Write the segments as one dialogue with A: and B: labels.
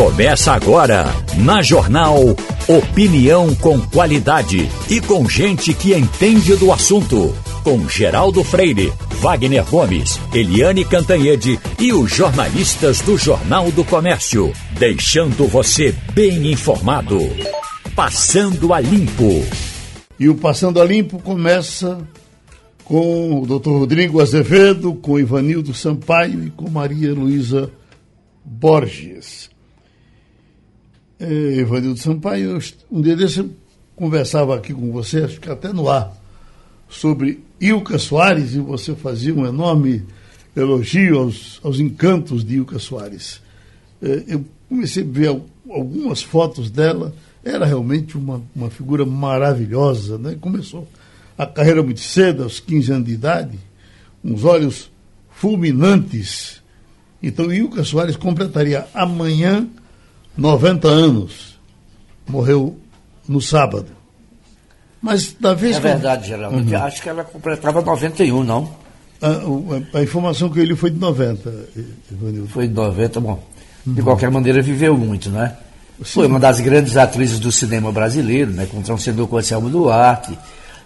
A: Começa agora, na Jornal Opinião com qualidade e com gente que entende do assunto. Com Geraldo Freire, Wagner Gomes, Eliane Cantanhede e os jornalistas do Jornal do Comércio. Deixando você bem informado. Passando a Limpo.
B: E o Passando a Limpo começa com o Dr. Rodrigo Azevedo, com Ivanildo Sampaio e com Maria Luísa Borges. É, Ivanildo Sampaio, um dia desse eu conversava aqui com você, acho que até no ar, sobre Ilka Soares, e você fazia um enorme elogio aos, aos encantos de Ilka Soares. É, eu comecei a ver algumas fotos dela, era realmente uma, uma figura maravilhosa, né? Começou a carreira muito cedo, aos 15 anos de idade, uns olhos fulminantes. Então, Ilka Soares completaria amanhã 90 anos. Morreu no sábado. Mas da vez
C: É verdade, Geraldo. Uhum. Acho que ela completava 91, não?
B: A, a, a, informação que ele foi de 90,
C: Ivanildo. Foi de 90, bom. De uhum. qualquer maneira, viveu muito, né? Sim. Foi uma das grandes atrizes do cinema brasileiro, né? Contracenou com Anselmo Duarte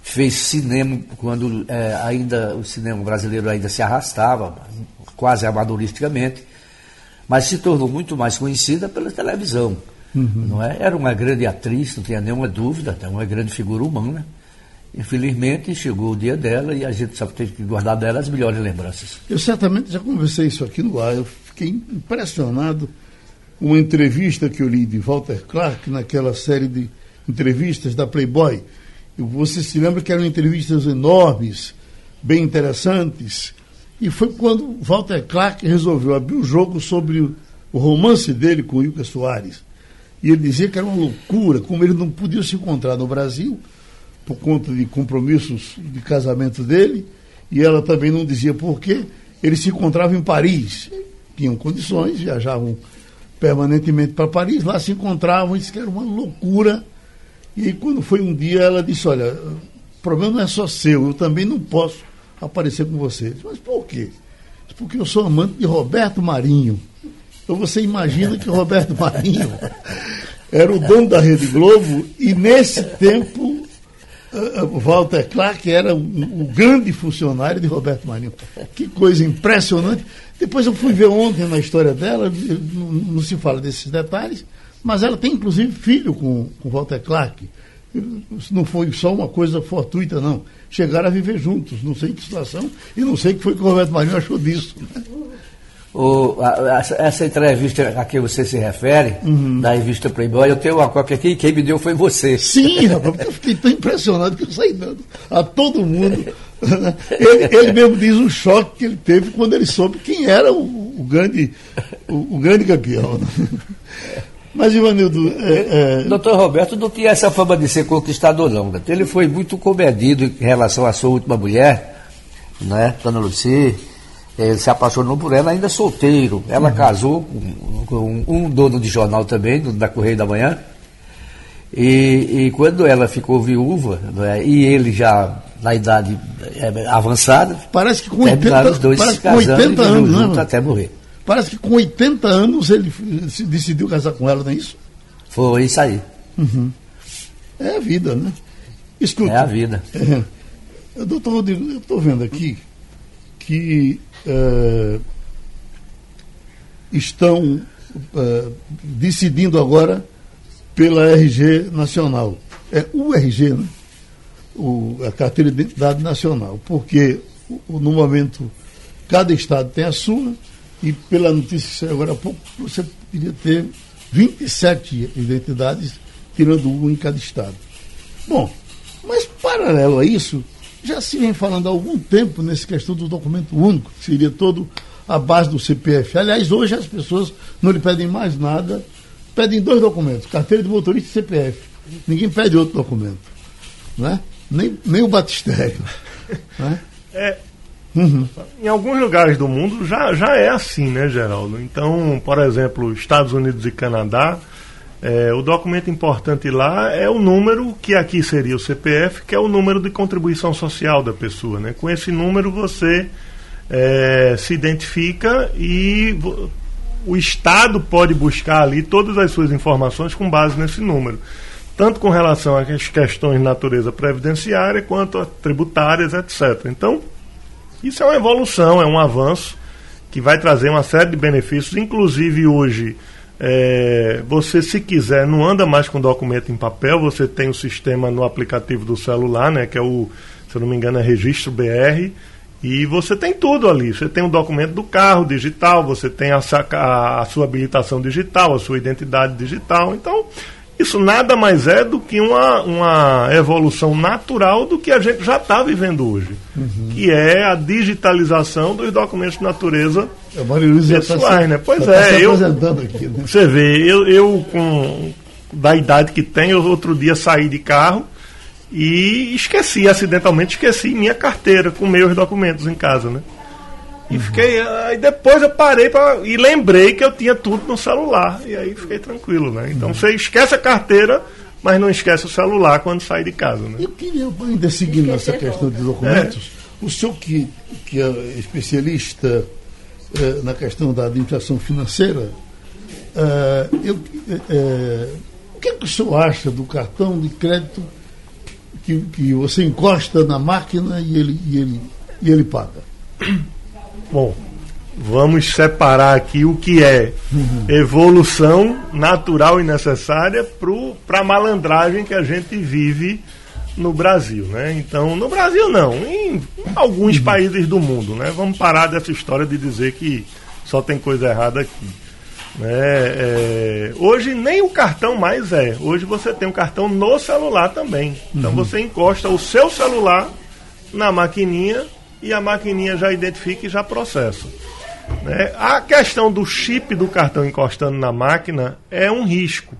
C: fez cinema quando é, ainda o cinema brasileiro ainda se arrastava, quase amadoristicamente, mas se tornou muito mais conhecida pela televisão. Uhum. Não é? Era uma grande atriz, não tinha nenhuma dúvida, era uma grande figura humana. Infelizmente chegou o dia dela e a gente só tem que guardar dela as melhores lembranças.
B: Eu certamente já conversei isso aqui no ar, eu fiquei impressionado com uma entrevista que eu li de Walter Clark naquela série de entrevistas da Playboy você se lembra que eram entrevistas enormes, bem interessantes. E foi quando Walter Clark resolveu abrir o um jogo sobre o romance dele com Ilka Soares. E ele dizia que era uma loucura, como ele não podia se encontrar no Brasil, por conta de compromissos de casamento dele, e ela também não dizia por quê. Eles se encontravam em Paris, tinham condições, viajavam permanentemente para Paris, lá se encontravam, disse que era uma loucura e quando foi um dia, ela disse: Olha, o problema não é só seu, eu também não posso aparecer com você. Disse, Mas por quê? Porque eu sou amante de Roberto Marinho. Então você imagina que Roberto Marinho era o dono da Rede Globo e nesse tempo uh, Walter Clark era o, grande funcionário de Roberto Marinho. Que coisa impressionante. Depois eu fui ver ontem na história dela, não, não se fala desses detalhes, mas ela tem, inclusive, filho com, com Walter Clark. Não foi só uma coisa fortuita, não. Chegaram a viver juntos, não sei que situação, e não sei o que foi que o Roberto Marinho achou disso. Né?
C: O, a, essa entrevista a que você se refere, uhum. da revista Playboy, eu tenho uma cópia aqui e quem me deu foi você.
B: Sim, rapaz, eu fiquei tão impressionado que eu saí dando a todo mundo. Né? Ele, ele, mesmo diz o choque que ele teve quando ele soube quem era o, o grande, o, o, grande campeão. Né? Mas, Ivanildo. É,
C: é... Doutor Roberto não tinha essa fama de ser conquistador, não. Né? Ele foi muito comedido em relação à sua última mulher, né, Dona Luci. Ele se apaixonou por ela ainda solteiro. Ela uhum. casou com, com, um dono de jornal também, da Correio da Manhã. E, e quando ela ficou viúva, né, e ele já na idade é, avançada,
B: parece que com 80,
C: os dois
B: parece se casando, com 80 anos,
C: né, até morrer.
B: Parece que com 80 anos ele decidiu casar com ela, não é isso?
C: Foi isso aí.
B: Uhum. É a vida, né? Escuta,
C: é a vida.
B: É, doutor Rodrigo, eu estou vendo aqui que é, estão é, decidindo agora pela RG Nacional. É o RG, né? O, a Carteira de Identidade Nacional. Porque no momento cada estado tem a sua e pela notícia que saiu agora há pouco, você poderia ter 27 identidades, tirando uma em cada estado. Bom, mas paralelo a isso, já se vem falando há algum tempo nessa questão do documento único, que seria todo a base do CPF. Aliás, hoje as pessoas não lhe pedem mais nada, pedem dois documentos, carteira de motorista e CPF. Ninguém pede outro documento. Né? Nem, nem o batistério.
D: Né? É, Uhum. Em alguns lugares do mundo já, já é assim, né, Geraldo? Então, por exemplo, Estados Unidos e Canadá, é, o documento importante lá é o número, que aqui seria o CPF, que é o número de contribuição social da pessoa. Né? Com esse número você é, se identifica e o Estado pode buscar ali todas as suas informações com base nesse número. Tanto com relação às questões de natureza previdenciária quanto a tributárias, etc. Então, isso é uma evolução, é um avanço que vai trazer uma série de benefícios, inclusive hoje. É, você, se quiser, não anda mais com documento em papel, você tem o sistema no aplicativo do celular, né, que é o, se eu não me engano, é Registro BR, e você tem tudo ali. Você tem o documento do carro digital, você tem a, a, a sua habilitação digital, a sua identidade digital. Então, isso nada mais é do que uma, uma evolução natural do que a gente já está vivendo hoje, uhum. que é a digitalização dos documentos de natureza
B: é, pessoais,
D: tá né? Pois
B: tá
D: é, eu, aqui, né? você vê, eu, eu com da idade que tenho, outro dia saí de carro e esqueci, acidentalmente esqueci minha carteira com meus documentos em casa, né? E fiquei. Aí depois eu parei pra, e lembrei que eu tinha tudo no celular. E aí fiquei tranquilo, né? Então uhum. você esquece a carteira, mas não esquece o celular quando sai de casa. Né?
B: Eu queria, ainda seguindo essa questão de documentos, é. o senhor que, que é especialista eh, na questão da administração financeira, eh, eu, eh, o que, é que o senhor acha do cartão de crédito que, que você encosta na máquina e ele, e ele, e ele paga?
D: Bom, vamos separar aqui o que é evolução natural e necessária para a malandragem que a gente vive no Brasil, né? Então, no Brasil não, em alguns países do mundo, né? Vamos parar dessa história de dizer que só tem coisa errada aqui. Né? É, hoje nem o cartão mais é. Hoje você tem um cartão no celular também. Então uhum. você encosta o seu celular na maquininha e a maquininha já identifica e já processa. Né? A questão do chip do cartão encostando na máquina é um risco,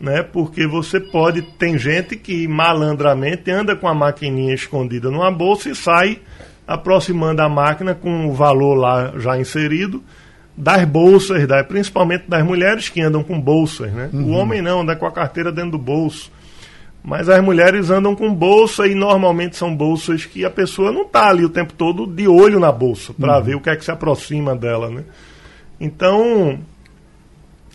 D: né? porque você pode. Tem gente que malandramente anda com a maquininha escondida numa bolsa e sai aproximando a máquina com o valor lá já inserido das bolsas, da, principalmente das mulheres que andam com bolsas. Né? Uhum. O homem não, anda com a carteira dentro do bolso. Mas as mulheres andam com bolsa e normalmente são bolsas que a pessoa não está ali o tempo todo de olho na bolsa para uhum. ver o que é que se aproxima dela. Né? Então,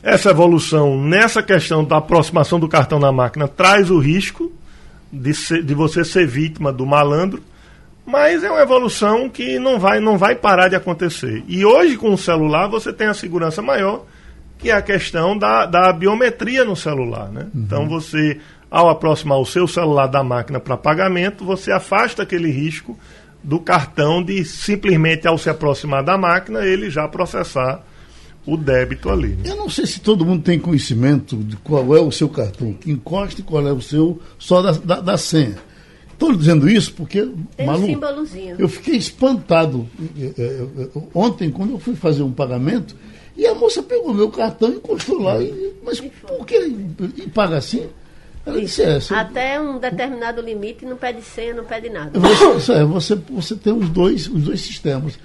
D: essa evolução nessa questão da aproximação do cartão na máquina traz o risco de, ser, de você ser vítima do malandro, mas é uma evolução que não vai, não vai parar de acontecer. E hoje, com o celular, você tem a segurança maior, que é a questão da, da biometria no celular. Né? Uhum. Então, você ao aproximar o seu celular da máquina para pagamento, você afasta aquele risco do cartão de simplesmente ao se aproximar da máquina ele já processar o débito ali. Né?
B: Eu não sei se todo mundo tem conhecimento de qual é o seu cartão que encosta e qual é o seu só da, da, da senha. Estou dizendo isso porque,
E: tem Malu, um
B: eu fiquei espantado é, é, é, ontem quando eu fui fazer um pagamento e a moça pegou meu cartão e encostou lá. E, mas por que e paga assim?
E: Isso, Até um determinado limite não pede senha, não pede nada.
B: Você, é, você, você tem os dois, os dois sistemas.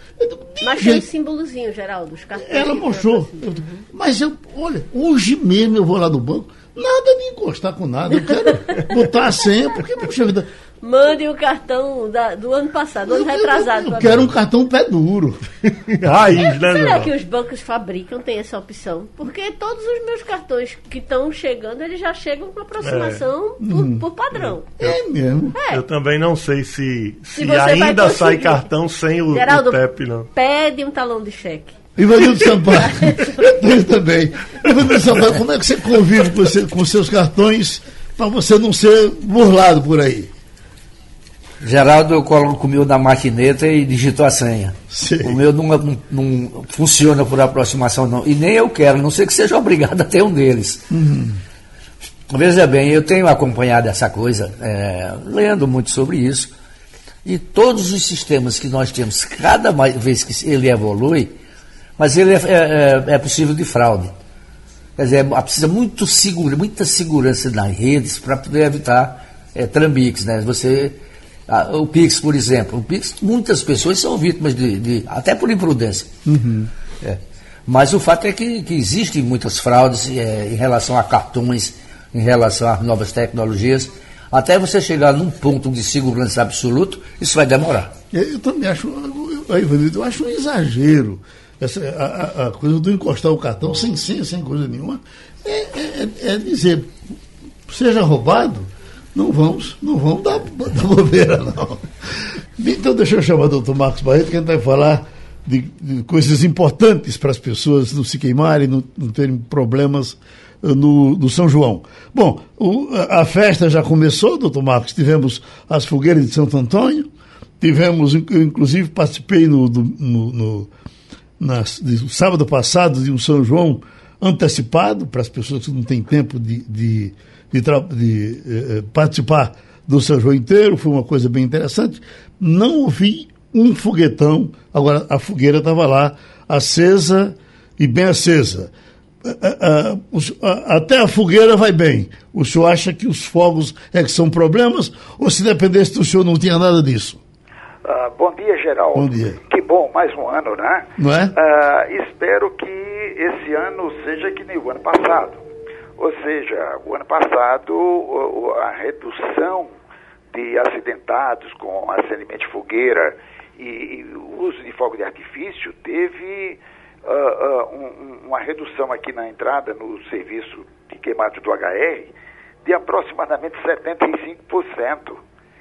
E: Mas tem um símbolozinho, Geraldo, os cartões.
B: Ela mostrou. Eu, mas eu, olha, hoje mesmo eu vou lá no banco, nada de encostar com nada. Eu quero botar a senha, porque, puxa vida,
E: Mande o cartão da, do ano passado, do ano retrasado.
B: Eu, eu quero um cartão pé duro.
D: Raiz, é, né?
E: Será que os bancos fabricam, tem essa opção? Porque todos os meus cartões que estão chegando, eles já chegam com aproximação é. por, hum. por, padrão.
B: É mesmo.
D: É. Eu também não sei se, se, se ainda sai cartão sem o, Geraldo, o TEP, não.
E: Pede um talão de cheque.
B: Ivanildo Sampaio. eu também. Ivanildo Sampaio, como é que você convive com, você, com seus cartões para você não ser burlado por aí?
C: Geraldo, eu coloco o meu na maquineta e digito a senha. Sim. O meu não, não, não, funciona por aproximação, não. E nem eu quero, a não ser que seja obrigado a ter um deles. Uhum. Veja bem, eu tenho acompanhado essa coisa, é, lendo muito sobre isso. E todos os sistemas que nós temos, cada vez que ele evolui, mas ele é, é, é, é possível de fraude. Quer dizer, é, precisa muito segura, muita segurança nas redes para poder evitar é, trambiques. Né? Você ah, o Pix, por exemplo. O Pix, muitas pessoas são vítimas de, de até por imprudência. Uhum. É. Mas o fato é que, que existem muitas fraudes é, em relação a cartões, em relação às novas tecnologias. Até você chegar num ponto de segurança absoluto, isso vai demorar.
B: Eu, eu também acho, eu, eu acho um exagero essa, a, a, coisa do encostar o cartão sem senha, sem coisa nenhuma, é, é, é dizer, seja roubado, não vamos, não vamos dar, dar bobeira, não. Então deixa eu chamar o doutor Marcos Barreto, que a gente vai falar de, de coisas importantes para as pessoas não se queimarem, não, não terem problemas uh, no, no, São João. Bom, o, a festa já começou, doutor Marcos, tivemos as fogueiras de Santo Antônio, tivemos, eu inclusive participei no, no, no na, sábado passado de um São João antecipado, para as pessoas que não têm tempo de, de, de, de eh, participar do São João inteiro, foi uma coisa bem interessante. Não ouvi um foguetão, agora a fogueira estava lá, acesa e bem acesa. Até a fogueira vai bem. O senhor acha que os fogos é que são problemas? Ou se dependesse do senhor não tinha nada disso?
F: Uh, bom dia, Geraldo.
B: Bom dia.
F: Que bom, mais um ano, né?
B: Não é?
F: Uh, espero que esse ano seja que nem o ano passado. Ou seja, o ano passado a redução de acidentados com acendimento de fogueira e, o uso de fogo de artifício teve uh, um, uma redução aqui na entrada no serviço de queimado do HR de aproximadamente 75%.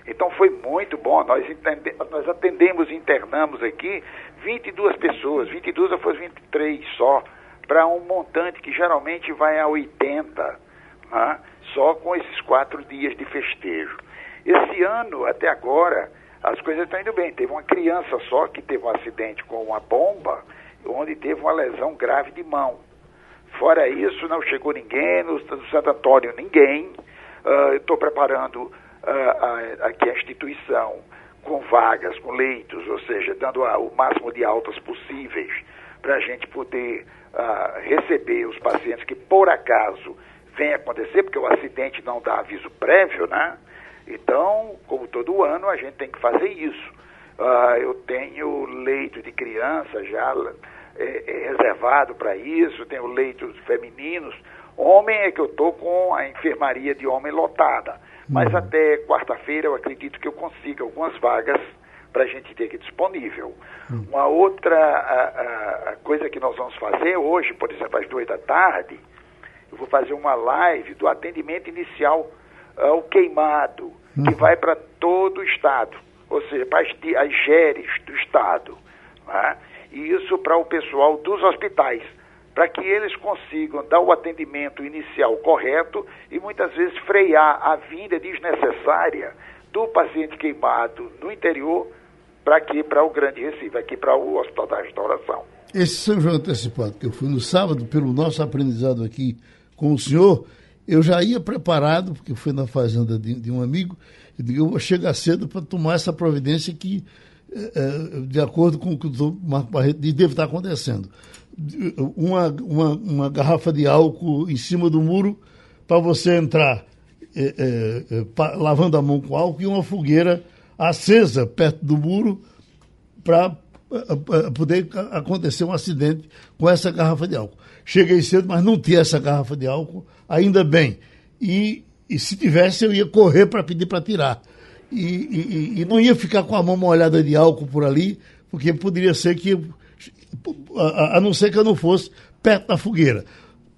F: Então foi muito bom. Nós, entende, nós atendemos e internamos aqui 22 pessoas, 22 ou foi 23 só, para um montante que geralmente vai a 80, né? só com esses quatro dias de festejo. Esse ano, até agora, as coisas estão indo bem. Teve uma criança só que teve um acidente com uma bomba, onde teve uma lesão grave de mão. Fora isso, não chegou ninguém, no, no Santo Antônio ninguém. Uh, Estou preparando uh, a, aqui a instituição com vagas, com leitos, ou seja, dando a, o máximo de altas possíveis para a gente poder uh, receber os pacientes que por acaso vem acontecer, porque o acidente não dá aviso prévio, né? Então, como todo ano, a gente tem que fazer isso. Uh, eu tenho leito de criança já é, é reservado para isso, tenho leitos femininos. Homem é que eu estou com a enfermaria de homem lotada. Mas uhum. até quarta-feira eu acredito que eu consiga algumas vagas para a gente ter aqui disponível. Uhum. Uma outra a, a, coisa que nós vamos fazer hoje, por exemplo, às duas da tarde, eu vou fazer uma live do atendimento inicial ao queimado, que uhum. vai para todo o Estado, ou seja, para as, as GERES do Estado. Né? E isso para o pessoal dos hospitais, para que eles consigam dar o atendimento inicial correto e muitas vezes frear a vinda desnecessária do paciente queimado no interior para aqui, para o Grande Recife, aqui para o Hospital da Restauração.
B: Esse São João antecipado que eu fui no sábado, pelo nosso aprendizado aqui com o senhor, eu já ia preparado, porque foi na fazenda de, de um amigo, eu digo, eu vou chegar cedo para tomar essa providência que, é, de acordo com o que o doutor Marco Barreto diz, deve estar acontecendo. Uma, uma, uma garrafa de álcool em cima do muro para você entrar é, é, lavando a mão com álcool e uma fogueira acesa perto do muro para poder acontecer um acidente com essa garrafa de álcool. Cheguei cedo, mas não tinha essa garrafa de álcool, ainda bem. E, e se tivesse, eu ia correr para pedir para tirar. E, e, e, não ia ficar com a mão molhada de álcool por ali, porque poderia ser que, a, a não ser que eu não fosse perto da fogueira.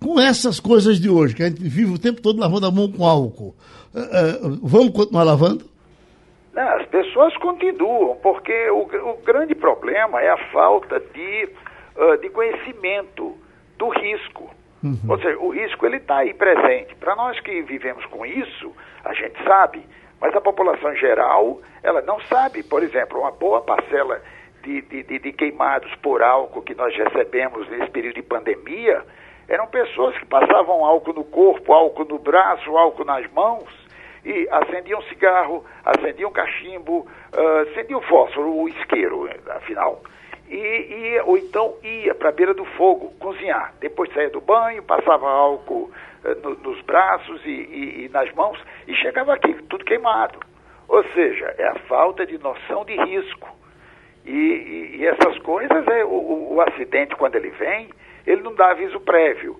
B: Com essas coisas de hoje, que a gente vive o tempo todo lavando a mão com álcool, uh, uh, vamos continuar lavando?
F: As pessoas continuam, porque o, o, grande problema é a falta de, uh, de conhecimento do risco. Uhum. Ou seja, o risco ele está aí presente. Para nós que vivemos com isso, a gente sabe, mas a população geral, ela não sabe. Por exemplo, uma boa parcela de, de, de, de queimados por álcool que nós recebemos nesse período de pandemia eram pessoas que passavam álcool no corpo, álcool no braço, álcool nas mãos e acendiam cigarro, acendiam cachimbo, uh, acendiam fósforo, o isqueiro, afinal e, e, ou então ia para a beira do fogo cozinhar. Depois saía do banho, passava álcool eh, no, nos braços e, e, e, nas mãos e chegava aqui, tudo queimado. Ou seja, é a falta de noção de risco. E, e essas coisas, é, o, o, acidente, quando ele vem, ele não dá aviso prévio.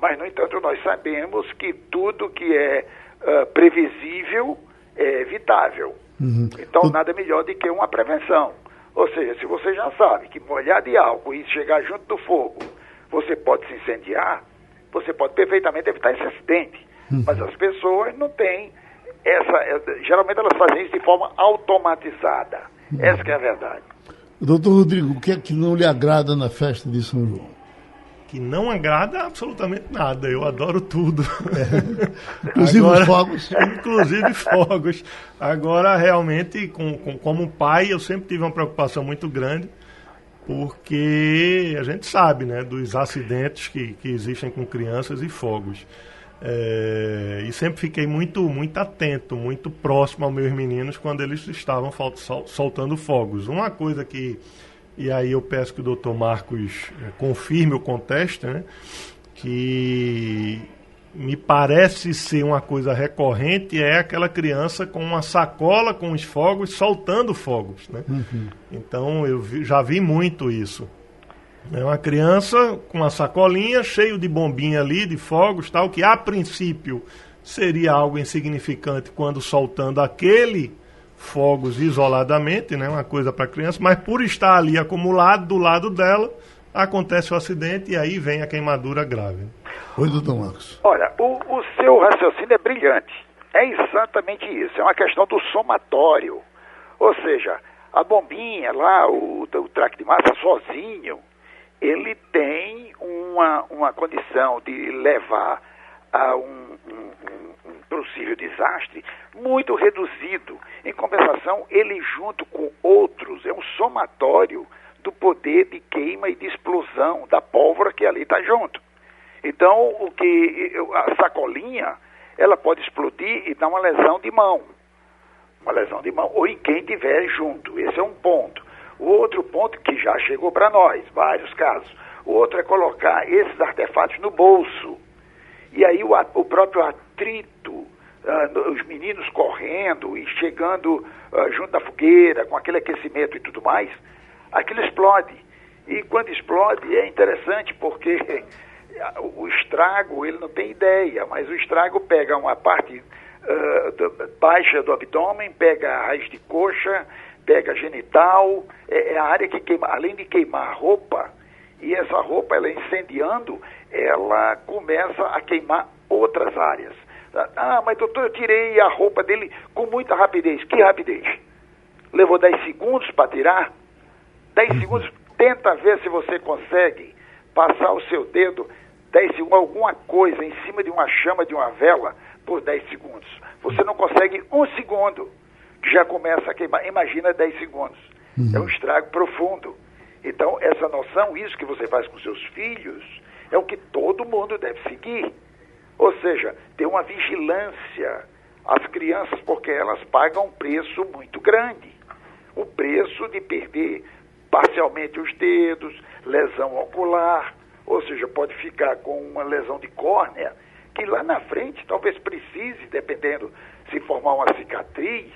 F: Mas, no entanto, nós sabemos que tudo que é uh, previsível é evitável. Uhum. Então, nada melhor do que uma prevenção. Ou seja, se você já sabe que molhar de álcool e chegar junto do fogo, você pode se incendiar, você pode perfeitamente evitar esse acidente. Uhum. Mas as pessoas não têm essa. É, geralmente elas fazem isso de forma automatizada. Uhum. Essa é a verdade.
B: Doutor Rodrigo, o que é que não lhe agrada na festa de São João?
D: Que não agrada absolutamente nada. Eu adoro tudo.
B: É. Inclusive Agora, fogos.
D: Inclusive fogos. Agora, realmente, com, com, como pai, eu sempre tive uma preocupação muito grande, porque a gente sabe né, dos acidentes que, que existem com crianças e fogos. É, e sempre fiquei muito, muito atento, muito próximo aos meus meninos quando eles estavam soltando fogos. Uma coisa que, e aí eu peço que o doutor Marcos é, confirme o contexto, né, que me parece ser uma coisa recorrente é aquela criança com uma sacola com os fogos soltando fogos. Né? Uhum. Então eu vi, já vi muito isso. É uma criança com uma sacolinha cheio de bombinha ali, de fogos, tal, que a princípio seria algo insignificante quando soltando aquele fogos isoladamente, né, uma coisa para criança, mas por estar ali acumulado do lado dela, acontece o acidente e aí vem a queimadura grave.
B: Oi, doutor Marcos.
F: Olha, o, o seu raciocínio é brilhante. É exatamente isso. É uma questão do somatório. Ou seja, a bombinha lá, o, o traque de massa sozinho, ele tem uma, uma condição de levar a um, um, um, possível desastre muito reduzido. Em compensação, ele junto com outros é um somatório do poder de queima e de explosão da pólvora que ali está junto. Então, o que a sacolinha, ela pode explodir e dar uma lesão de mão. Uma lesão de mão, ou em quem tiver junto. Esse é um ponto. O outro ponto que já chegou para nós, vários casos. O outro é colocar esses artefatos no bolso. E aí o, o próprio atrito, uh, os meninos correndo e chegando uh, junto da fogueira, com aquele aquecimento e tudo mais, aquilo explode. E quando explode é interessante porque o estrago, ele não tem ideia, mas o estrago pega uma parte uh, do, baixa do abdômen, pega a raiz de coxa, pega genital, é, é, a área que queima, além de queimar a roupa, e essa roupa, ela incendiando, ela começa a queimar outras áreas. Ah, mas doutor, eu tirei a roupa dele com muita rapidez. Que rapidez? Levou 10 segundos para tirar? 10 uhum. segundos, tenta ver se você consegue passar o seu dedo 10 segundos, alguma coisa em cima de uma chama de uma vela por 10 segundos. Você não consegue um segundo que já começa a queimar. Imagina 10 segundos. Uhum. É um estrago profundo. Então, essa noção, isso que você faz com seus filhos, é o que todo mundo deve seguir. Ou seja, ter uma vigilância às crianças, porque elas pagam um preço muito grande. O preço de perder parcialmente os dedos, lesão ocular, ou seja, pode ficar com uma lesão de córnea, que lá na frente talvez precise, dependendo se formar uma cicatriz,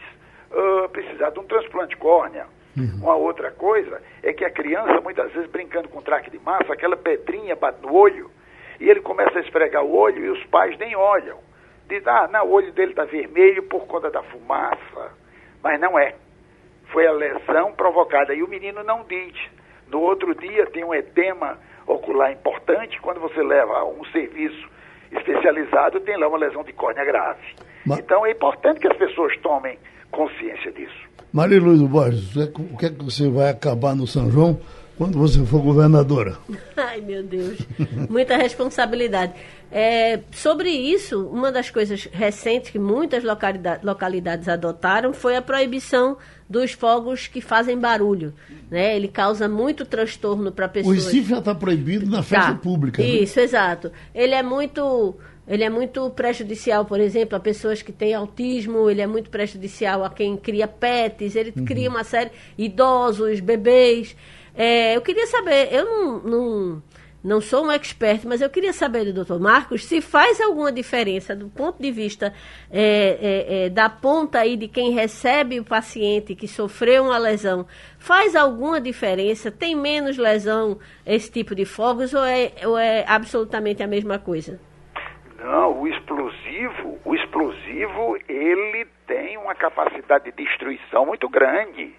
F: uh, precisar de um transplante de córnea. Uhum. Uma outra coisa é que a criança, muitas vezes, brincando com traque de massa, aquela pedrinha bate no olho, e ele começa a esfregar o olho e os pais nem olham. Diz, ah, não, o olho dele está vermelho por conta da fumaça. Mas não é. Foi a lesão provocada. E o menino não diz. No outro dia tem um edema ocular importante. Quando você leva a um serviço especializado, tem lá uma lesão de córnea grave. Mas... Então é importante que as pessoas tomem consciência disso.
B: Maria Luísa Borges, o que é que você vai acabar no São João quando você for governadora?
E: Ai, meu Deus, muita responsabilidade. É, sobre isso, uma das coisas recentes que muitas localidades, localidades adotaram foi a proibição dos fogos que fazem barulho. Né? Ele causa muito transtorno para pessoas.
B: O Recife já está proibido na festa pública.
E: Né? Isso, né? exato. Ele é muito ele é muito prejudicial, por exemplo, a pessoas que têm autismo, ele é muito prejudicial a quem cria pets, ele uhum. cria uma série idosos, bebês. É, eu queria saber, eu não, não, não sou um expert, mas eu queria saber do doutor Marcos se faz alguma diferença do ponto de vista é, é, é, da ponta aí de quem recebe o paciente que sofreu uma lesão. Faz alguma diferença? Tem menos lesão esse tipo de fogos ou é, ou é absolutamente a mesma coisa?
F: Não, o explosivo, o explosivo, ele tem uma capacidade de destruição muito grande.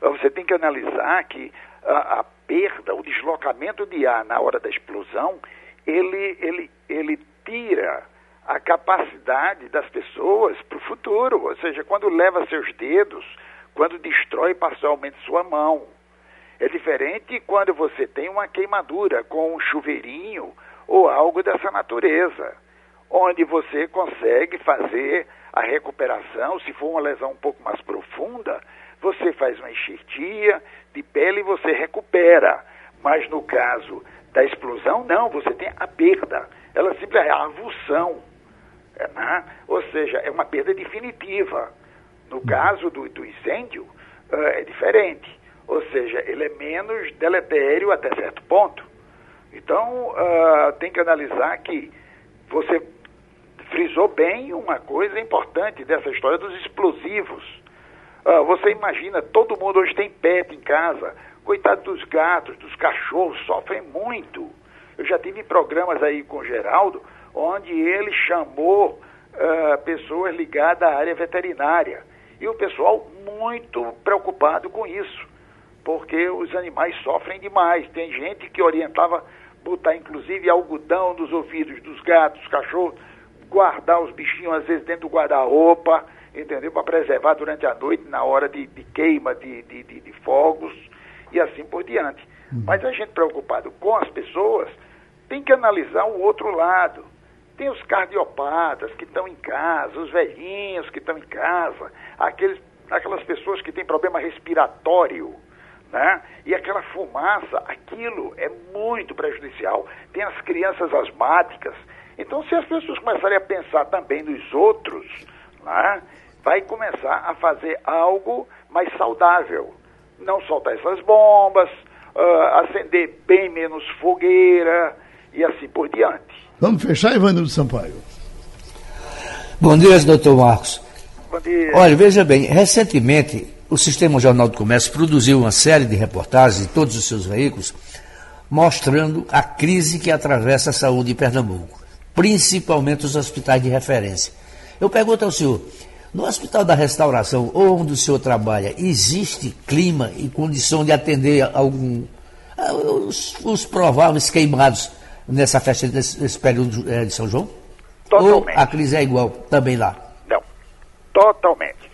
F: você tem que analisar que a, a perda, o deslocamento de ar na hora da explosão, ele, ele, ele tira a capacidade das pessoas para o futuro, ou seja, quando leva seus dedos, quando destrói parcialmente sua mão. É diferente quando você tem uma queimadura com um chuveirinho ou algo dessa natureza, onde você consegue fazer a recuperação, se for uma lesão um pouco mais profunda, você faz uma enxertia de pele e você recupera. Mas no caso da explosão, não, você tem a perda. Ela simplesmente é a avulsão. É, né? Ou seja, é uma perda definitiva. No uhum. caso do, do incêndio, uh, é diferente. Ou seja, ele é menos deletério até certo ponto. Então, uh, tem que analisar que você frisou bem uma coisa importante dessa história dos explosivos. Uh, você imagina, todo mundo hoje tem pet em casa. Coitado dos gatos, dos cachorros, sofrem muito. Eu já tive programas aí com o Geraldo, onde ele chamou uh, pessoas ligadas à área veterinária. E o pessoal muito preocupado com isso, porque os animais sofrem demais. Tem gente que orientava botar inclusive algodão nos ouvidos dos gatos, cachorros, guardar os bichinhos às vezes dentro do guarda-roupa, entendeu? Para preservar durante a noite, na hora de, de queima de, de, de, fogos e assim por diante. Uhum. Mas a gente preocupado com as pessoas tem que analisar o outro lado. Tem os cardiopatas que estão em casa, os velhinhos que estão em casa, aqueles, aquelas pessoas que têm problema respiratório, né? E aquela fumaça, aquilo é muito prejudicial. Tem as crianças asmáticas então, se as pessoas começarem a pensar também nos outros, né, vai começar a fazer algo mais saudável. Não soltar essas bombas, uh, acender bem menos fogueira e assim por diante.
B: Vamos fechar, Evandro Sampaio.
C: Bom dia, doutor Marcos.
F: Bom dia.
C: Olha, veja bem, recentemente o Sistema Jornal do Comércio produziu uma série de reportagens em todos os seus veículos mostrando a crise que atravessa a saúde em Pernambuco principalmente os hospitais de referência. Eu pergunto ao senhor, no Hospital da Restauração, onde o senhor trabalha, existe clima e condição de atender algum ah, os, os prováveis queimados nessa festa nesse, nesse período de, eh, de São João?
F: Totalmente.
C: Ou a crise é igual também lá?
F: Não, totalmente.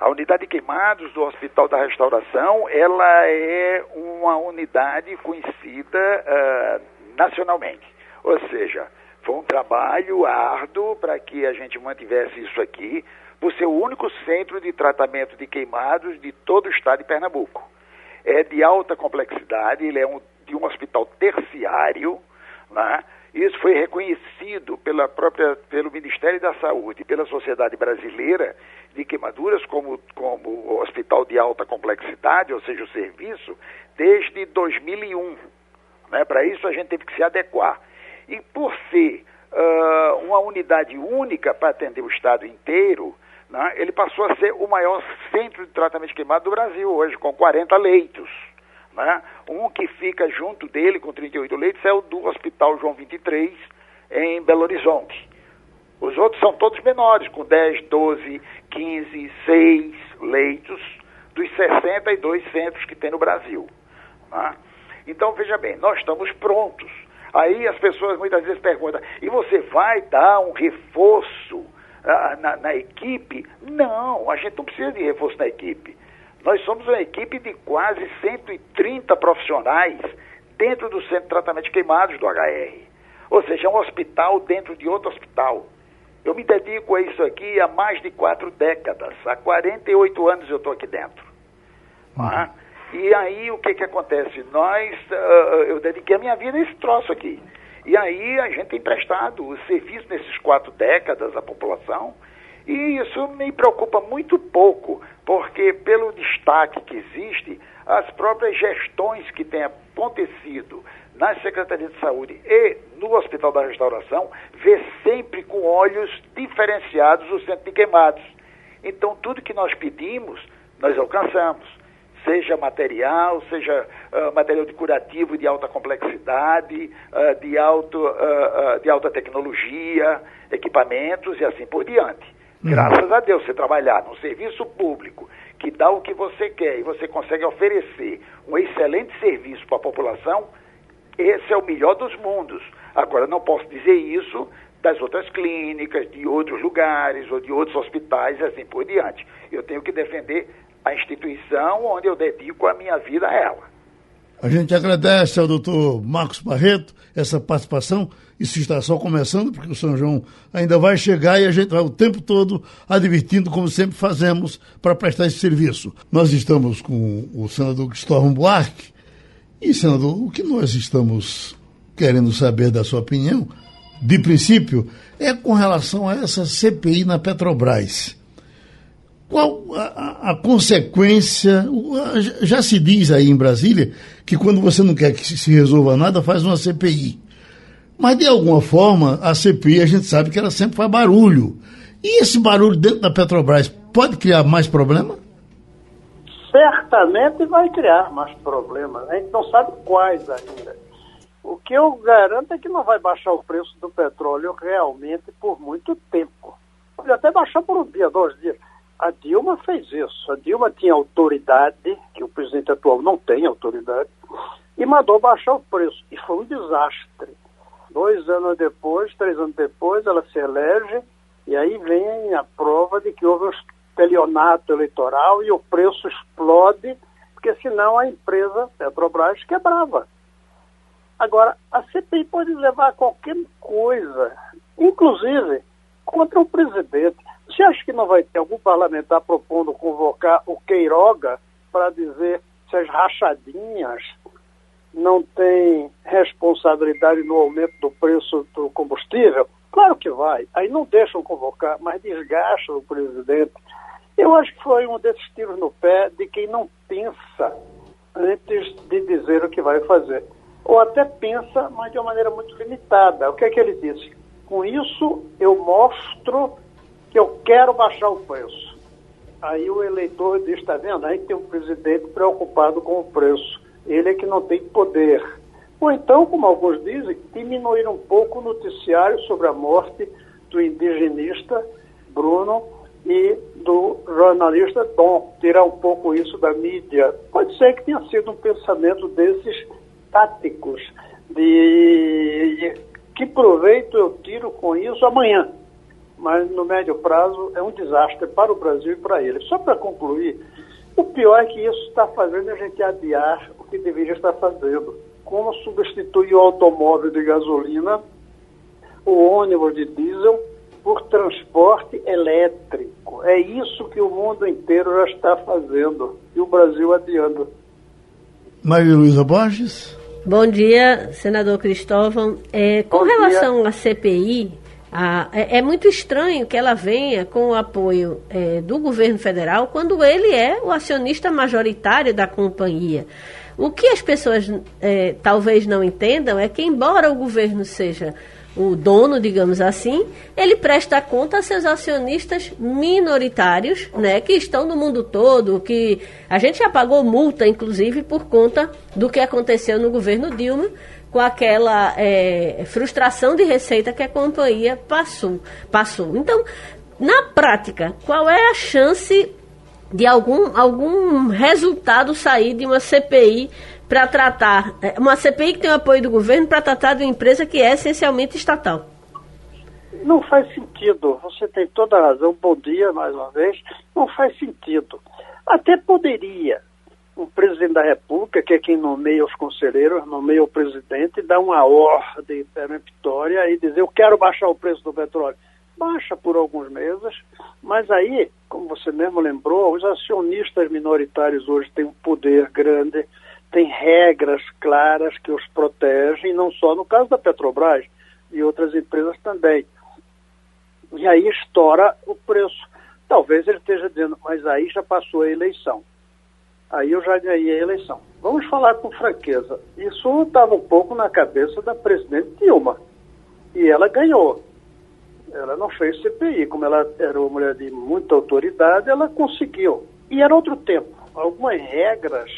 F: A unidade de queimados do Hospital da Restauração, ela é uma unidade conhecida uh, nacionalmente. Ou seja, foi um trabalho árduo para que a gente mantivesse isso aqui, por ser o único centro de tratamento de queimados de todo o estado de Pernambuco. É de alta complexidade, ele é um, de um hospital terciário, né? Isso foi reconhecido pela própria, pelo Ministério da Saúde, pela Sociedade Brasileira de Queimaduras como, como hospital de alta complexidade, ou seja, o serviço, desde 2001. Né? Para isso a gente teve que se adequar. E por ser uh, uma unidade única para atender o estado inteiro, né, ele passou a ser o maior centro de tratamento de queimado do Brasil hoje, com 40 leitos. Né? Um que fica junto dele, com 38 leitos, é o do Hospital João 23, em Belo Horizonte. Os outros são todos menores, com 10, 12, 15, 6 leitos, dos 62 centros que tem no Brasil. Né? Então, veja bem, nós estamos prontos Aí as pessoas muitas vezes perguntam: e você vai dar um reforço ah, na, na equipe? Não, a gente não precisa de reforço na equipe. Nós somos uma equipe de quase 130 profissionais dentro do Centro de Tratamento de Queimados do HR. Ou seja, é um hospital dentro de outro hospital. Eu me dedico a isso aqui há mais de quatro décadas. Há 48 anos eu estou aqui dentro. Uhum. E aí o que que acontece? Nós, uh, eu dediquei a minha vida a esse troço aqui. E aí a gente tem prestado o serviço nesses quatro décadas à população. E isso me preocupa muito pouco, porque pelo destaque que existe, as próprias gestões que têm acontecido nas Secretarias de Saúde e no Hospital da Restauração, vê sempre com olhos diferenciados o centro de queimados. Então, tudo que nós pedimos, nós alcançamos seja material, seja uh, material de curativo de alta complexidade, uh, de, alto, uh, de alta tecnologia, equipamentos e assim por diante. Uhum. Graças a Deus, você trabalhar num serviço público que dá o que você quer e você consegue oferecer um excelente serviço para a população, esse é o melhor dos mundos. Agora, não posso dizer isso das outras clínicas, de outros lugares ou de outros hospitais e assim por diante. Eu tenho que defender a instituição onde eu dedico a minha vida a ela.
B: A gente agradece ao doutor Marcos Barreto essa participação. Isso está só começando, porque o São João ainda vai chegar e a gente vai o tempo todo advertindo, como sempre fazemos, para prestar esse serviço. Nós estamos com o senador Cristóvão Buarque. E, senador, o que nós estamos querendo saber da sua opinião, de princípio, é com relação a essa CPI na Petrobras. Qual a, a, consequência? Já se diz aí em Brasília que quando você não quer que se resolva nada, faz uma CPI. Mas de alguma forma, a CPI a gente sabe que ela sempre faz barulho. E esse barulho dentro da Petrobras pode criar mais problema?
G: Certamente vai criar mais problemas. A gente não sabe quais ainda. O que eu garanto é que não vai baixar o preço do petróleo realmente por muito tempo. Pode até baixar por um dia, dois dias. A Dilma fez isso. A Dilma tinha autoridade, que o presidente atual não tem autoridade, e mandou baixar o preço. E foi um desastre. Dois anos depois, três anos depois, ela se elege, e aí vem a prova de que houve um estelionato eleitoral e o preço explode, porque senão a empresa Petrobras quebrava. Agora, a CPI pode levar a qualquer coisa, inclusive contra o presidente. Você acha que não vai ter algum parlamentar propondo convocar o Queiroga para dizer se as rachadinhas não têm responsabilidade no aumento do preço do combustível? Claro que vai. Aí não deixam convocar, mas desgastam o presidente. Eu acho que foi um desses tiros no pé de quem não pensa antes de dizer o que vai fazer. Ou até pensa, mas de uma maneira muito limitada. O que é que ele disse? Com isso, eu mostro que eu quero baixar o preço. Aí o eleitor diz, está vendo? Aí tem um presidente preocupado com o preço. Ele é que não tem poder. Ou então, como alguns dizem, diminuir um pouco o noticiário sobre a morte do indigenista Bruno e do jornalista Dom. Tirar um pouco isso da mídia. Pode ser que tenha sido um pensamento desses táticos, de que proveito eu tiro com isso amanhã mas no médio prazo é um desastre para o Brasil e para ele. Só para concluir, o pior é que isso está fazendo a gente adiar o que deveria estar fazendo. Como substituir o automóvel de gasolina, o ônibus de diesel, por transporte elétrico. É isso que o mundo inteiro já está fazendo e o Brasil adiando.
B: Maria Luísa Borges.
E: Bom dia, senador Cristóvão. É, com Bom relação dia. à CPI, ah, é, é, muito estranho que ela venha com o apoio é, do governo federal quando ele é o acionista majoritário da companhia. O que as pessoas é, talvez não entendam é que, embora o governo seja o dono, digamos assim, ele presta conta a seus acionistas minoritários, né, que estão no mundo todo, que a gente já pagou multa, inclusive, por conta do que aconteceu no governo Dilma, com aquela é, frustração de receita que a companhia passou, passou. Então, na prática, qual é a chance de algum, algum resultado sair de uma CPI para tratar, é, uma CPI que tem o apoio do governo para tratar de uma empresa que é essencialmente estatal?
G: Não faz sentido. Você tem toda a razão. Bom dia mais uma vez. Não faz sentido. Até poderia, o presidente da República, que é quem nomeia os conselheiros, nomeia o presidente, dá uma ordem peremptória e dizer: Eu quero baixar o preço do petróleo. Baixa por alguns meses, mas aí, como você mesmo lembrou, os acionistas minoritários hoje têm um poder grande, têm regras claras que os protegem, não só no caso da Petrobras, e outras empresas também. E aí estoura o preço. Talvez ele esteja dizendo, mas aí já passou a eleição aí eu já ganhei a eleição. Vamos falar com franqueza. Isso estava um pouco na cabeça da presidente Dilma. E ela ganhou. Ela não fez CPI. Como ela era uma mulher de muita autoridade, ela conseguiu. E era outro tempo. Algumas regras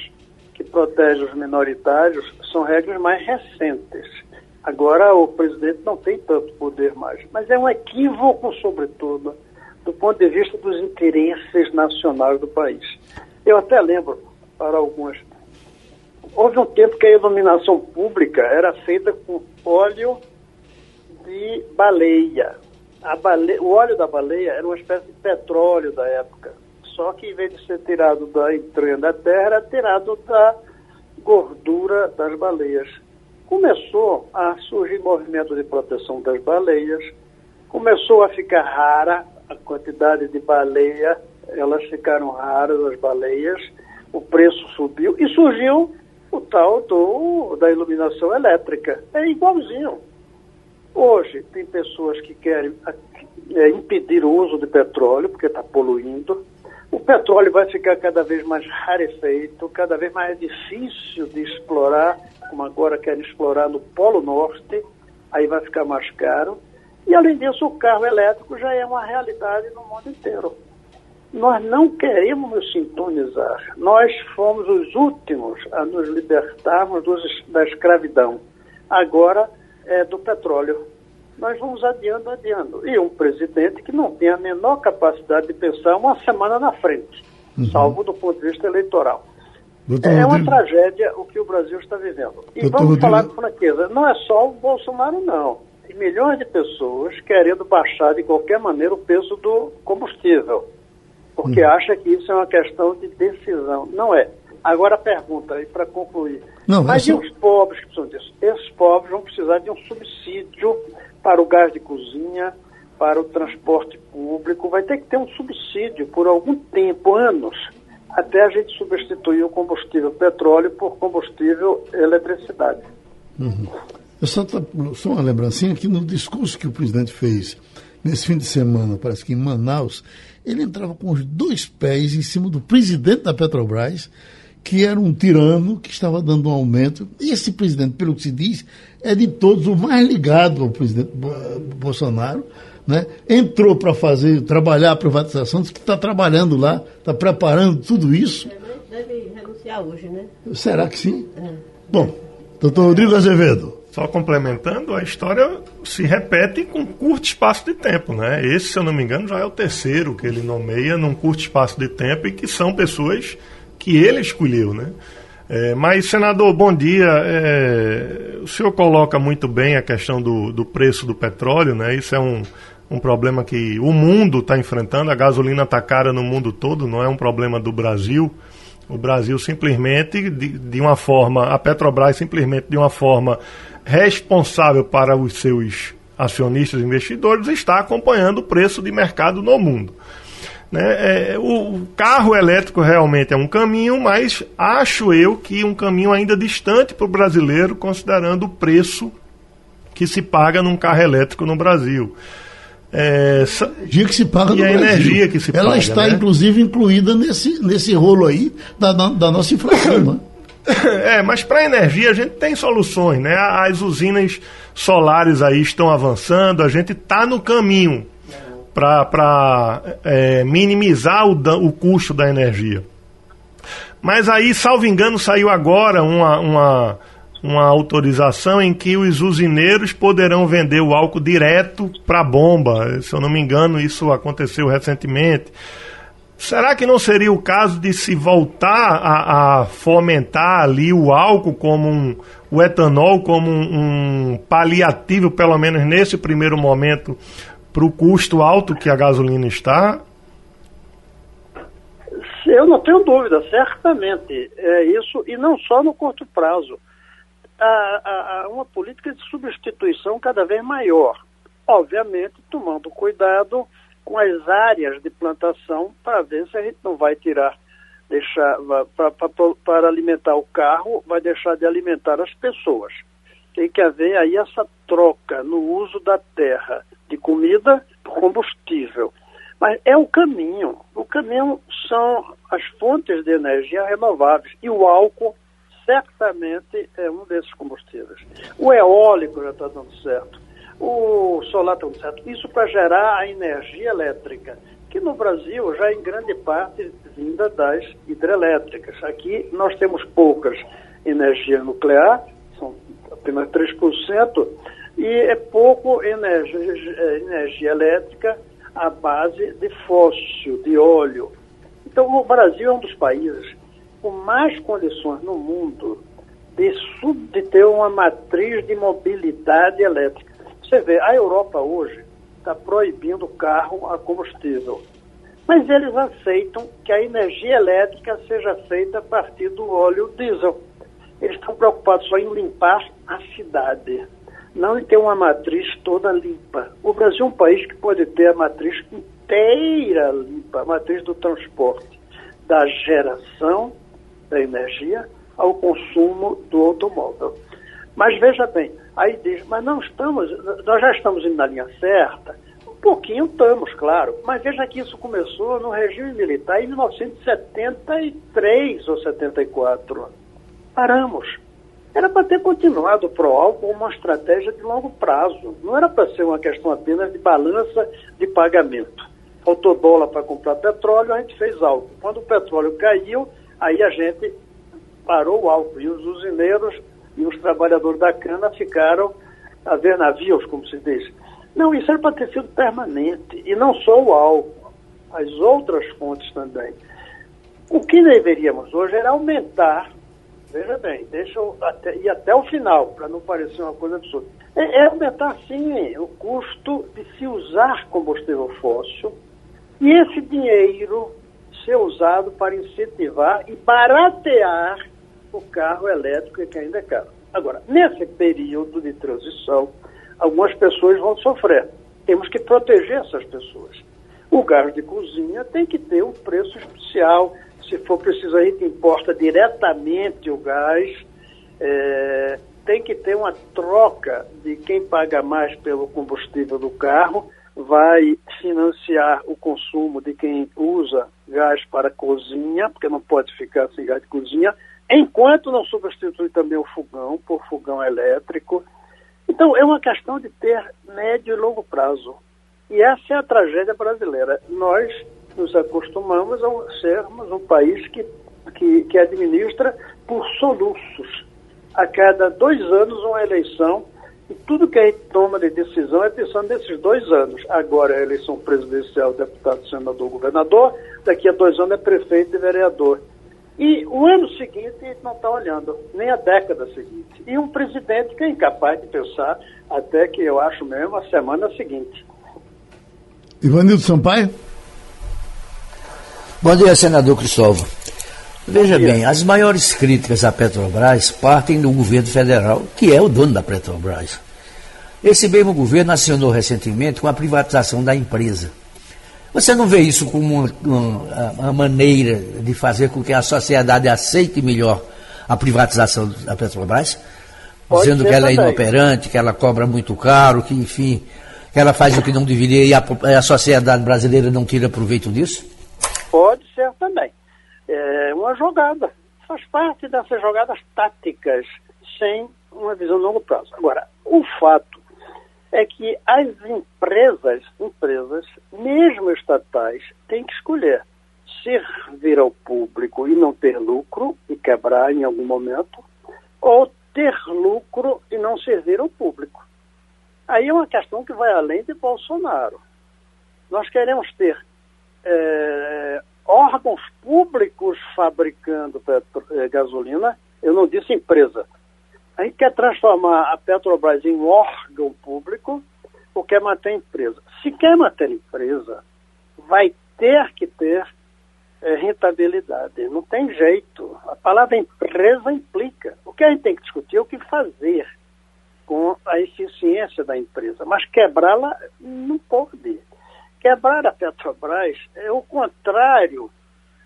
G: que protegem os minoritários são regras mais recentes. Agora o presidente não tem tanto poder mais. Mas é um equívoco, sobretudo, do ponto de vista dos interesses nacionais do país. Eu até lembro, para algumas, houve um tempo que a iluminação pública era feita com óleo de baleia. O óleo da baleia era uma espécie de petróleo da época. Só que em vez de ser tirado da entranha da terra, era tirado da gordura das baleias. Começou a surgir movimento de proteção das baleias, começou a ficar rara a quantidade de baleia, elas ficaram raras as baleias, o preço subiu e surgiu o tal do, da iluminação elétrica. É igualzinho. Hoje, tem pessoas que querem é, impedir o uso de petróleo, porque está poluindo. O petróleo vai ficar cada vez mais rarefeito, cada vez mais difícil de explorar, como agora querem explorar no Polo Norte, aí vai ficar mais caro. E, além disso, o carro elétrico já é uma realidade no mundo inteiro. Nós não queremos nos sintonizar. Nós fomos os últimos a nos libertarmos dos, da escravidão. Agora é do petróleo. Nós vamos adiando, adiando. E um presidente que não tem a menor capacidade de pensar uma semana na frente, uhum. salvo do ponto de vista eleitoral. Doutor é Rodrigo. uma tragédia o que o Brasil está vivendo. E Doutor vamos Rodrigo. falar com franqueza, não é só o Bolsonaro, não. Tem milhões de pessoas querendo baixar de qualquer maneira o preço do combustível, porque uhum. acha que isso é uma questão de decisão. Não é. Agora a pergunta aí para concluir. Não, Mas e os pobres que precisam disso? Esses pobres vão precisar de um subsídio para o gás de cozinha, para o transporte público. Vai ter que ter um subsídio por algum tempo, anos, até a gente substituir o combustível petróleo por combustível eletricidade.
B: Uhum. Eu só, só uma lembrancinha que no discurso que o presidente fez nesse fim de semana, parece que em Manaus, ele entrava com os dois pés em cima do presidente da Petrobras que era um tirano que estava dando um aumento. E esse presidente, pelo que se diz, é de todos o mais ligado ao presidente Bolsonaro. Né? Entrou para fazer, trabalhar a privatização, que está trabalhando lá, está preparando tudo isso.
E: Deve renunciar hoje, né?
B: Será que sim? É. Bom, doutor Rodrigo Azevedo.
D: Só complementando, a história se repete com curto espaço de tempo, né? Esse, se eu não me engano, já é o terceiro que ele nomeia num curto espaço de tempo e que são pessoas que ele escolheu, né? É, mas, senador, bom dia. É, o senhor coloca muito bem a questão do, do preço do petróleo, né? Isso é um, um problema que o mundo está enfrentando. A gasolina está cara no mundo todo, não é um problema do Brasil. O Brasil simplesmente, de, de uma forma, a Petrobras simplesmente de uma forma responsável para os seus acionistas e investidores, está acompanhando o preço de mercado no mundo. Né? É, o carro elétrico realmente é um caminho, mas acho eu que um caminho ainda distante para o brasileiro, considerando o preço que se paga num carro elétrico no Brasil.
B: É, energia que se paga
D: e a
B: Brasil.
D: energia que se
B: Ela
D: paga,
B: está,
D: né?
B: inclusive, incluída nesse, nesse rolo aí da, da, da nossa inflação. né?
D: É, mas para energia a gente tem soluções, né? As usinas solares aí estão avançando, a gente está no caminho para é, minimizar o, o custo da energia. Mas aí, salvo engano, saiu agora uma, uma, uma autorização em que os usineiros poderão vender o álcool direto para a bomba. Se eu não me engano, isso aconteceu recentemente. Será que não seria o caso de se voltar a, a fomentar ali o álcool como um, o etanol como um, um paliativo, pelo menos nesse primeiro momento, para o custo alto que a gasolina está?
G: Eu não tenho dúvida, certamente é isso, e não só no curto prazo. Há, há uma política de substituição cada vez maior, obviamente tomando cuidado com as áreas de plantação para ver se a gente não vai tirar, deixar para alimentar o carro, vai deixar de alimentar as pessoas. Tem que haver aí essa troca no uso da terra de comida por combustível. Mas é o caminho. O caminho são as fontes de energia renováveis. E o álcool certamente é um desses combustíveis. O eólico já está dando certo. O solar dando certo. Isso para gerar a energia elétrica, que no Brasil já é em grande parte vinda das hidrelétricas. Aqui nós temos poucas energia nuclear, são apenas 3%, e é pouco energia, energia elétrica à base de fóssil, de óleo. Então, o Brasil é um dos países com mais condições no mundo de, sub, de ter uma matriz de mobilidade elétrica. Você vê, a Europa hoje está proibindo carro a combustível. Mas eles aceitam que a energia elétrica seja feita a partir do óleo diesel. Eles estão preocupados só em limpar a cidade, não em ter uma matriz toda limpa. O Brasil é um país que pode ter a matriz inteira limpa, a matriz do transporte, da geração da energia ao consumo do automóvel. Mas veja bem, aí diz, mas não estamos, nós já estamos indo na linha certa. Um pouquinho estamos, claro, mas veja que isso começou no regime militar em 1973 ou 74. Paramos. Era para ter continuado o PROAL com uma estratégia de longo prazo. Não era para ser uma questão apenas de balança de pagamento. Faltou dólar para comprar petróleo, a gente fez álcool. Quando o petróleo caiu, aí a gente parou o álcool. E os usineiros e os trabalhadores da cana ficaram a ver navios, como se diz. Não, isso era para ter sido permanente. E não só o álcool, as outras fontes também. O que deveríamos hoje era aumentar, veja bem, deixa eu até, ir até o final, para não parecer uma coisa absurda. É, é aumentar, sim, o custo de se usar combustível fóssil e esse dinheiro ser usado para incentivar e baratear o carro elétrico que ainda é caro. Agora, nesse período de transição, algumas pessoas vão sofrer. Temos que proteger essas pessoas. O gás de cozinha tem que ter um preço especial. Se for preciso, a gente importa diretamente o gás. É, tem que ter uma troca de quem paga mais pelo combustível do carro vai financiar o consumo de quem usa gás para cozinha, porque não pode ficar sem gás de cozinha, enquanto não substitui também o fogão por fogão elétrico. Então, é uma questão de ter médio e longo prazo. E essa é a tragédia brasileira. Nós nos acostumamos a sermos um país que, que, que administra por soluços. A cada dois anos, uma eleição, e tudo que a gente toma de decisão é pensando nesses dois anos. Agora é eleição presidencial, deputado, senador, governador, daqui a dois anos é prefeito e vereador. E o ano seguinte a gente não está olhando, nem a década seguinte. E um presidente que é incapaz de pensar até que eu acho mesmo a semana seguinte.
B: Ivanildo Sampaio?
C: Bom dia, senador Cristóvão. Veja bem, as maiores críticas à Petrobras partem do governo federal, que é o dono da Petrobras. Esse mesmo governo acionou recentemente com a privatização da empresa. Você não vê isso como uma, uma, uma, maneira de fazer com que a sociedade aceite melhor a privatização da Petrobras? Pode dizendo que ela é também. é inoperante, que ela cobra muito caro, que, enfim, que ela faz o que não deveria e a, a sociedade brasileira não tira proveito disso?
G: Pode ser também. É uma jogada. Faz parte dessas jogadas táticas, sem uma visão de longo prazo. Agora, o fato é que as empresas, empresas, mesmo estatais, têm que escolher servir ao público e não ter lucro e quebrar em algum momento, ou ter lucro e não servir ao público. Aí é uma questão que vai além de Bolsonaro. Nós queremos ter é, órgãos públicos fabricando é, gasolina, eu não disse empresa, a gente quer transformar a Petrobras em um órgão público ou quer manter a empresa? Se quer manter a empresa, vai ter que ter é, rentabilidade. Não tem jeito. A palavra empresa implica. O que a gente tem que discutir é o que fazer com a eficiência da empresa. Mas quebrá-la não pode. Quebrar a Petrobras é o contrário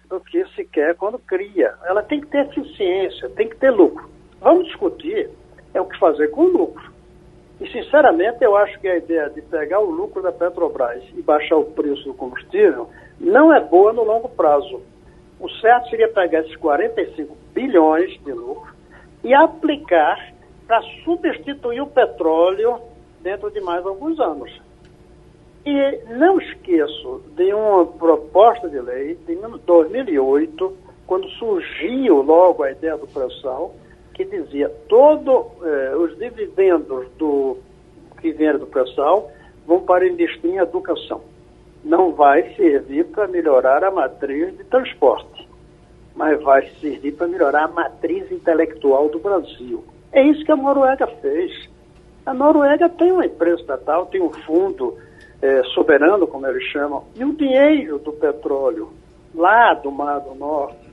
G: do que se quer quando cria. Ela tem que ter eficiência, tem que ter lucro. Vamos discutir é o que fazer com o lucro. E, sinceramente, eu acho que a ideia de pegar o lucro da Petrobras e baixar o preço do combustível não é boa no longo prazo. O certo seria pegar esses 45 bilhões de lucro e aplicar para substituir o petróleo dentro de mais alguns anos. E não esqueço de uma proposta de lei de 2008, quando surgiu logo a ideia do pré-sal, que dizia todos eh, os dividendos do, que vieram do pré-sal vão para investir em educação. não vai servir para melhorar a matriz de transporte, mas vai servir para melhorar a matriz intelectual do Brasil. É isso que a Noruega fez. A Noruega tem uma empresa estatal, tem um fundo é, soberano, como eles chamam, e o dinheiro do petróleo lá do Mar do Norte,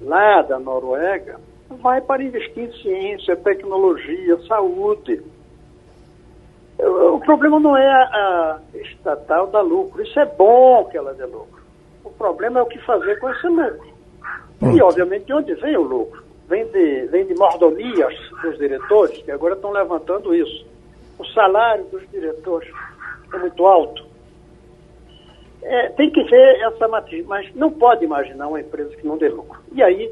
G: lá da Noruega, vai para investir em ciência, tecnologia, saúde. O problema não é a estatal dar lucro. Isso é bom que ela dê lucro. O problema é o que fazer com esse lucro. Pronto. E, obviamente, de onde vem o lucro? Vem de, vem de mordomias dos diretores, que agora estão levantando isso. O salário dos diretores é muito alto. É, tem que ver essa matriz, mas não pode imaginar uma empresa que não dê lucro. E aí,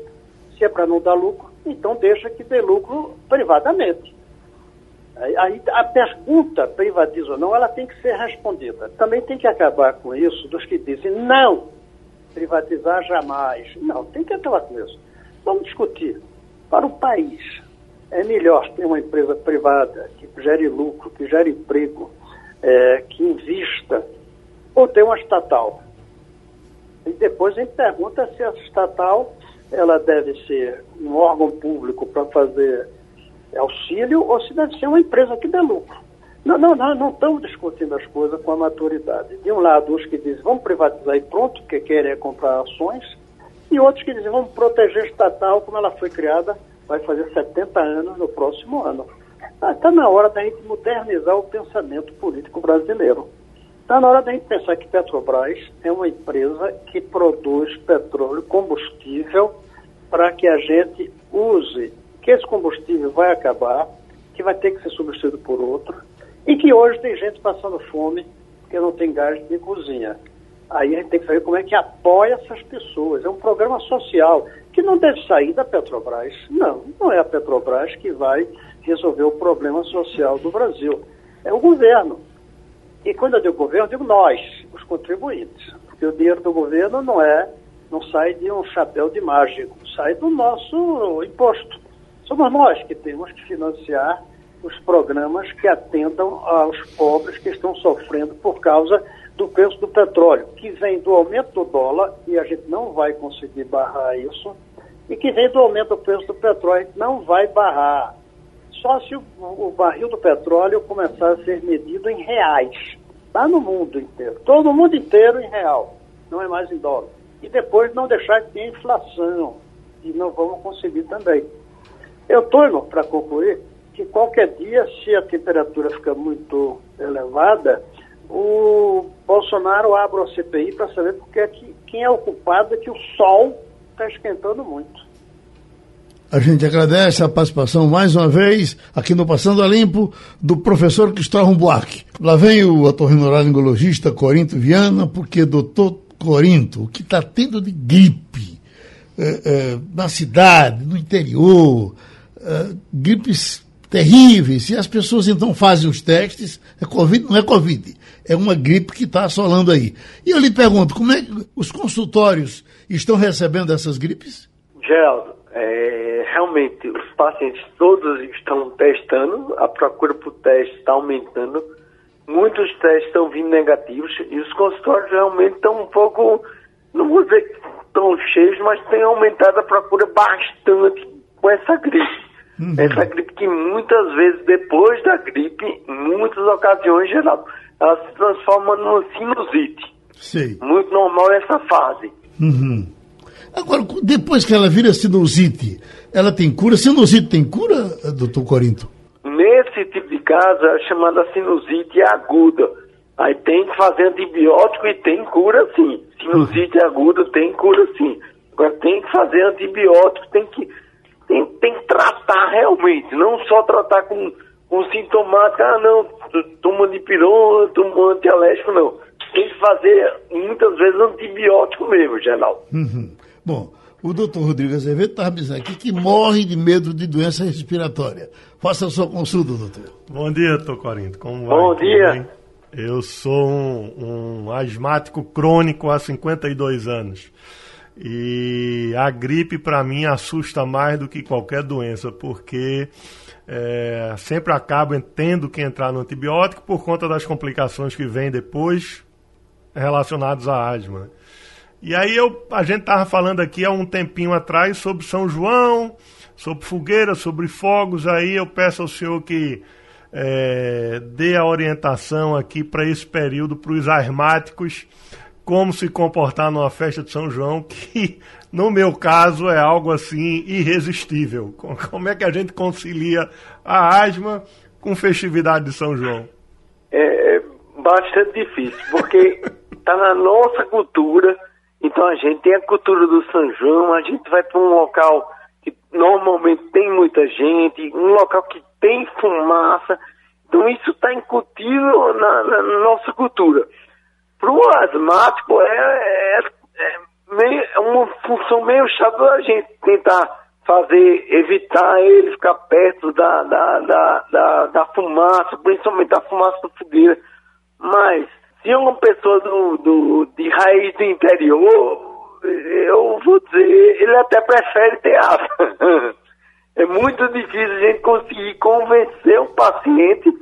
G: se é para não dar lucro, então deixa que dê lucro privadamente. Aí a pergunta, privatiza ou não, ela tem que ser respondida. Também tem que acabar com isso dos que dizem não, privatizar jamais. Não, tem que acabar com isso. Vamos discutir. Para o país, é melhor ter uma empresa privada que gere lucro, que gere emprego, é, que invista, ou ter uma estatal. E depois a gente pergunta se a estatal ela deve ser um órgão público para fazer auxílio ou se deve ser uma empresa que dê lucro. Não, não, não, não estamos discutindo as coisas com a maturidade. De um lado, os que dizem vamos privatizar e pronto, que querem é comprar ações, e outros que dizem vamos proteger estatal como ela foi criada, vai fazer 70 anos no próximo ano. Está na hora da gente modernizar o pensamento político brasileiro. Está na hora da gente pensar que Petrobras é uma empresa que produz petróleo, combustível, para que a gente use que esse combustível vai acabar, que vai ter que ser substituído por outro, e que hoje tem gente passando fome porque não tem gás de cozinha. Aí a gente tem que saber como é que apoia essas pessoas. É um programa social que não deve sair da Petrobras. Não, não é a Petrobras que vai resolver o problema social do Brasil. É o governo. E quando eu digo governo, eu digo nós, os contribuintes. Porque o dinheiro do governo não é, não sai de um chapéu de mágico, sai do nosso imposto. Somos nós que temos que financiar os programas que atendam aos pobres que estão sofrendo por causa do preço do petróleo, que vem do aumento do dólar, e a gente não vai conseguir barrar isso, e que vem do aumento do preço do petróleo, a gente não vai barrar. Só se o, o barril do petróleo começar a ser medido em reais, lá no mundo inteiro, todo mundo inteiro em real, não é mais em dólar. E depois não deixar de ter inflação, e não vamos conseguir também. Eu torno, para concluir, que qualquer dia, se a temperatura ficar muito elevada, o Bolsonaro abre a CPI para saber porque é que, quem é o culpado é que o sol está esquentando muito.
B: A gente agradece a participação mais uma vez aqui no Passando a Limpo do professor Cristóvão Buarque. Lá vem o otorrinolaringologista Corinto Viana, porque doutor Corinto, o que está tendo de gripe é, é, na cidade, no interior, uh, gripes terríveis, e as pessoas então fazem os testes, é Covid, não é Covid, é uma gripe que está assolando aí. E eu lhe pergunto, como é que os consultórios estão recebendo essas gripes?
H: Geraldo, é, realmente os pacientes todos estão testando, a procura por teste está aumentando, muitos testes estão vindo negativos e os consultórios realmente estão um pouco, não vou dizer que estão cheios, mas tem aumentado a procura bastante com essa gripe. Uhum. Essa gripe que muitas vezes, depois da gripe, em muitas ocasiões, Geraldo, ela se transforma numa sinusite.
B: Sim.
H: Muito normal essa fase.
B: Uhum. Agora, depois que ela vira sinusite, ela tem cura? Sinusite tem cura, doutor Corinto?
H: Nesse tipo de caso, é chamada sinusite aguda. Aí tem que fazer antibiótico e tem cura sim. Sinusite aguda tem cura sim. Agora tem que fazer antibiótico, tem que tem, tem que tratar realmente, não só tratar com, com sintomática, ah não, toma de pirona, toma antialérgico, não. Tem que fazer muitas vezes antibiótico mesmo, geral.
B: Uhum. Bom, o doutor Rodrigo Azevedo está dizendo aqui que morre de medo de doença respiratória. Faça a sua consulta, doutor.
D: Bom dia, doutor Corinto. Como
H: vai? Bom dia.
D: Eu sou um, um asmático crônico há 52 anos. E a gripe, para mim, assusta mais do que qualquer doença, porque é, sempre acabo tendo que entrar no antibiótico por conta das complicações que vêm depois. relacionados à asma. E aí eu, a gente estava falando aqui há um tempinho atrás sobre São João, sobre fogueira, sobre fogos. Aí eu peço ao senhor que é, dê a orientação aqui para esse período para os asmáticos, como se comportar numa festa de São João, que no meu caso é algo assim irresistível. Como é que a gente concilia a asma com festividade de São João?
H: É, é bastante difícil, porque está na nossa cultura. Então a gente tem a cultura do São João, a gente vai para um local que normalmente tem muita gente, um local que tem fumaça. Então isso está incutido na, na, nossa cultura. Para o asmático é, é, é, meio, é uma função meio chata da gente tentar fazer, evitar ele ficar perto da, da, da, da, da fumaça, principalmente da fumaça da fogueira. Mas se uma pessoa do, do, de raiz do interior, eu vou dizer, ele até prefere ter asma. é muito difícil a gente conseguir convencer o paciente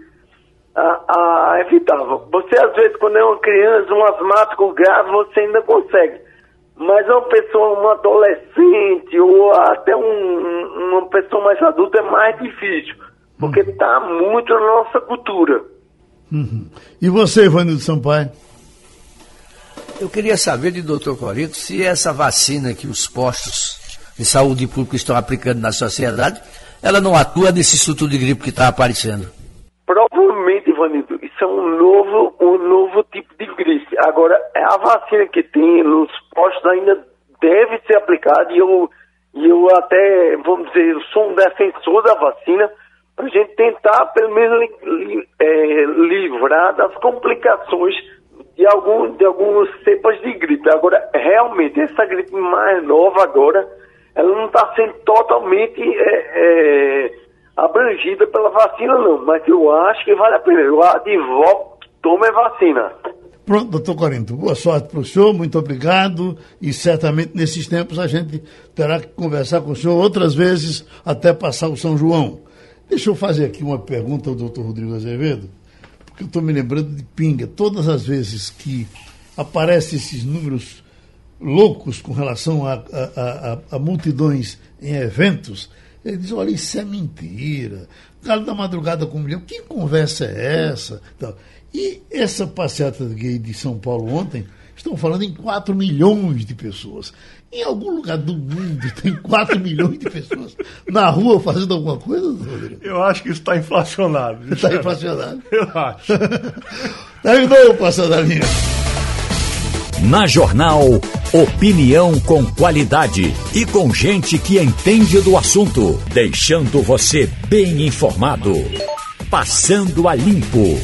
H: a, a evitar. Você, às vezes, quando é uma criança, um asmático grave, você ainda consegue. Mas uma pessoa, um adolescente ou até um, uma pessoa mais adulta é mais difícil, porque está uhum. muito na nossa cultura.
B: Uhum. E você, Ivanildo Sampaio?
C: Eu queria saber de doutor Corito se essa vacina que os postos de saúde pública estão aplicando na sociedade, ela não atua nesse surto de gripe que está aparecendo.
H: Provavelmente, Ivanildo, isso é um novo, um novo tipo de gripe. Agora, a vacina que tem nos postos ainda deve ser aplicada e eu, e eu até, vamos dizer, eu sou um defensor da vacina a gente tentar, pelo menos, li, é, livrar das complicações de, algum, de algumas cepas de gripe. Agora, realmente, essa gripe mais nova agora, ela não está sendo totalmente é, é, abrangida pela vacina, não. Mas eu acho que vale a pena. Eu advogo que tome vacina.
B: Pronto, doutor Corinto, boa sorte para o senhor, muito obrigado. E certamente nesses tempos a gente terá que conversar com o senhor outras vezes até passar o São João. Deixa eu fazer aqui uma pergunta ao doutor Rodrigo Azevedo, porque eu estou me lembrando de pinga. Todas as vezes que aparecem esses números loucos com relação a, a, a, a multidões em eventos, ele diz, olha, isso é mentira. Galo da madrugada com um milhão, que conversa é essa? Então, e essa passeata gay de São Paulo ontem, estão falando em 4 milhões de pessoas. Em algum lugar do mundo tem 4 milhões de pessoas na rua fazendo alguma coisa, Rodrigo?
D: Eu acho que isso está inflacionado.
B: Está inflacionado?
D: Eu acho.
B: Terminou o Passando a Linha.
A: Na Jornal, opinião com qualidade e com gente que entende do assunto, deixando você bem informado. Passando a Limpo.